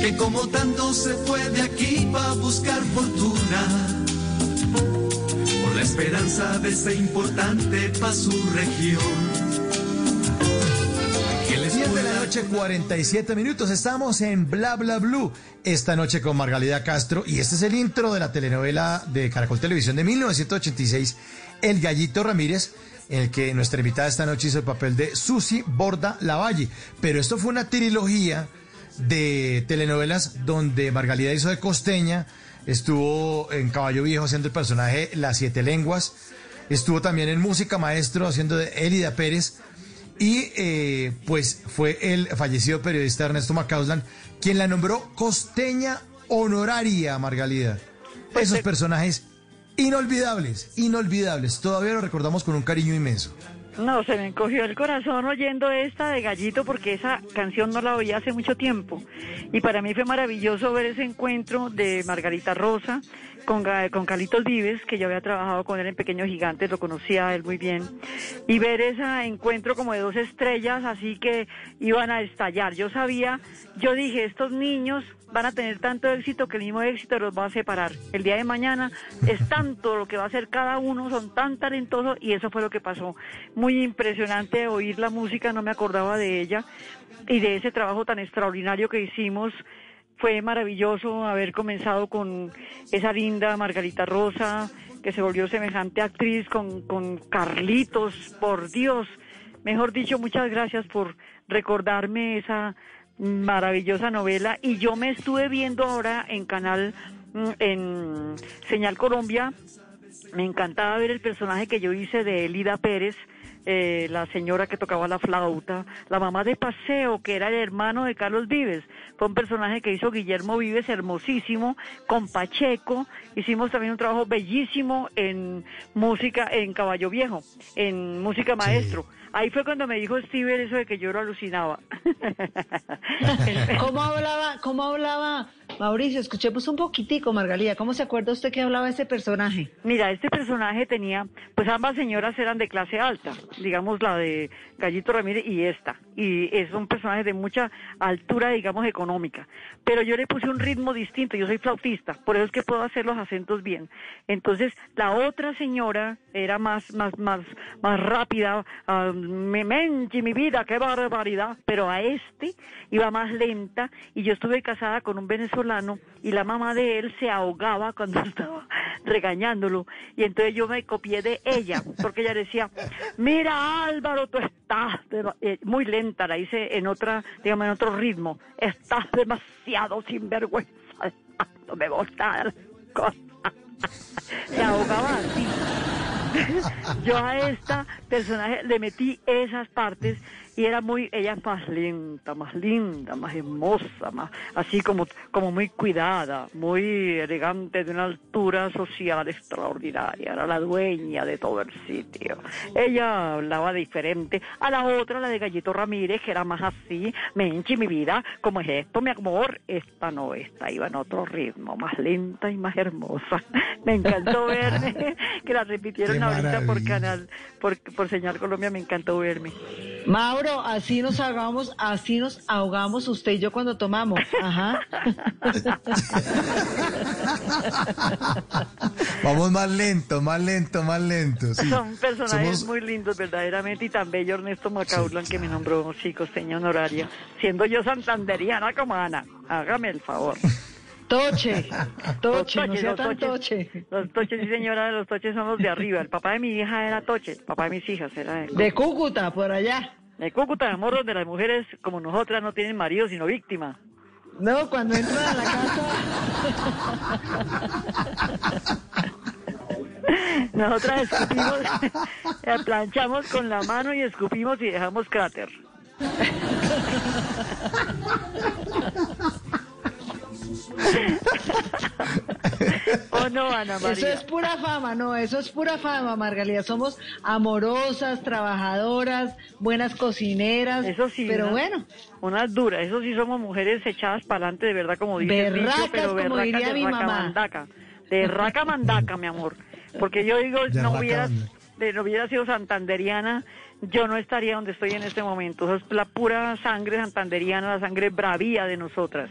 Que como tanto se fue de aquí para buscar fortuna. Por la esperanza de ser importante para su región. Que les 10 de la noche, 47 minutos. Estamos en Bla Bla Blue. Esta noche con Margalida Castro. Y este es el intro de la telenovela de Caracol Televisión de 1986, El Gallito Ramírez, en el que nuestra invitada esta noche hizo el papel de Susi Borda Lavalle. Pero esto fue una trilogía de telenovelas donde Margalida hizo de costeña, estuvo en Caballo Viejo haciendo el personaje Las Siete Lenguas, estuvo también en Música Maestro haciendo de Elida Pérez. Y eh, pues fue el fallecido periodista Ernesto Macauslan quien la nombró costeña honoraria, Margalida. Esos personajes inolvidables, inolvidables. Todavía lo recordamos con un cariño inmenso. No, se me encogió el corazón oyendo esta de Gallito porque esa canción no la oía hace mucho tiempo. Y para mí fue maravilloso ver ese encuentro de Margarita Rosa con, con Carlitos que yo había trabajado con él en Pequeños Gigantes, lo conocía él muy bien. Y ver ese encuentro como de dos estrellas, así que iban a estallar. Yo sabía, yo dije, estos niños van a tener tanto éxito que el mismo éxito los va a separar. El día de mañana es tanto lo que va a hacer cada uno, son tan talentosos y eso fue lo que pasó. Muy impresionante oír la música, no me acordaba de ella y de ese trabajo tan extraordinario que hicimos. Fue maravilloso haber comenzado con esa linda Margarita Rosa, que se volvió semejante actriz con, con Carlitos, por Dios. Mejor dicho, muchas gracias por recordarme esa maravillosa novela y yo me estuve viendo ahora en canal mm, en Señal Colombia me encantaba ver el personaje que yo hice de Elida Pérez eh, la señora que tocaba la flauta, la mamá de Paseo, que era el hermano de Carlos Vives. Fue un personaje que hizo Guillermo Vives, hermosísimo, con Pacheco. Hicimos también un trabajo bellísimo en música, en Caballo Viejo, en música maestro. Ahí fue cuando me dijo Steven eso de que yo lo alucinaba. ¿Cómo hablaba, cómo hablaba Mauricio? Escuchemos un poquitico, Margalida. ¿Cómo se acuerda usted que hablaba ese personaje? Mira, este personaje tenía, pues ambas señoras eran de clase alta, digamos la de Gallito Ramírez y esta, y es un personaje de mucha altura, digamos, económica. Pero yo le puse un ritmo distinto, yo soy flautista, por eso es que puedo hacer los acentos bien. Entonces, la otra señora era más, más, más, más rápida, ah, me menchi mi vida, qué barbaridad, pero a este iba más lenta, y yo estuve casada con un venezolano, y la mamá de él se ahogaba cuando estaba regañándolo. Y entonces yo me copié de ella porque ella decía mira Álvaro tú estás eh, muy lenta la hice en otra digamos en otro ritmo. Estás demasiado sinvergüenza no me gusta se ahogaba así. Yo a esta personaje le metí esas partes y era muy, ella es más lenta, más linda, más hermosa, más así como, como muy cuidada, muy elegante, de una altura social extraordinaria, era la dueña de todo el sitio. Ella hablaba diferente a la otra, la de Gallito Ramírez, que era más así, menchi mi vida, como es esto, mi amor, esta no, esta iba en otro ritmo, más lenta y más hermosa. Me encantó verme, que la repitieron Qué ahorita por canal, por, por Señal Colombia, me encantó verme. Mauro, así nos ahogamos, así nos ahogamos usted y yo cuando tomamos. Ajá. Vamos más lento, más lento, más lento. sí. Son personajes Somos- muy lindos, verdaderamente, y tan bello Ernesto Macaulay que me nombró sí, costeña honoraria, siendo yo santanderiana como Ana. Hágame el favor. Toche, toche, no toches, sea los tan toches. toche. Los toches, sí señora, los toches son los de arriba. El papá de mi hija era toche, el papá de mis hijas era de, De Cúcuta, por allá. De Cúcuta, de amor, donde las mujeres como nosotras no tienen marido sino víctima. No, cuando entran a la casa. Nosotras escupimos, planchamos con la mano y escupimos y dejamos cráter. ¿O no, Ana María? Eso es pura fama, no, eso es pura fama, Margalida. Somos amorosas, trabajadoras, buenas cocineras. Eso sí. Pero unas- bueno, Unas duras, eso sí somos mujeres echadas para adelante, de verdad, como dice el dicho, Berracas, pero como berracas diría de mi raca mamá. mandaca. De raca mandaca, mi amor. Porque yo digo, De no raca hubiera, mandaca. de, no hubiera sido santanderiana, yo no estaría donde estoy en este momento. Eso es la pura sangre santanderiana, la sangre bravía de nosotras.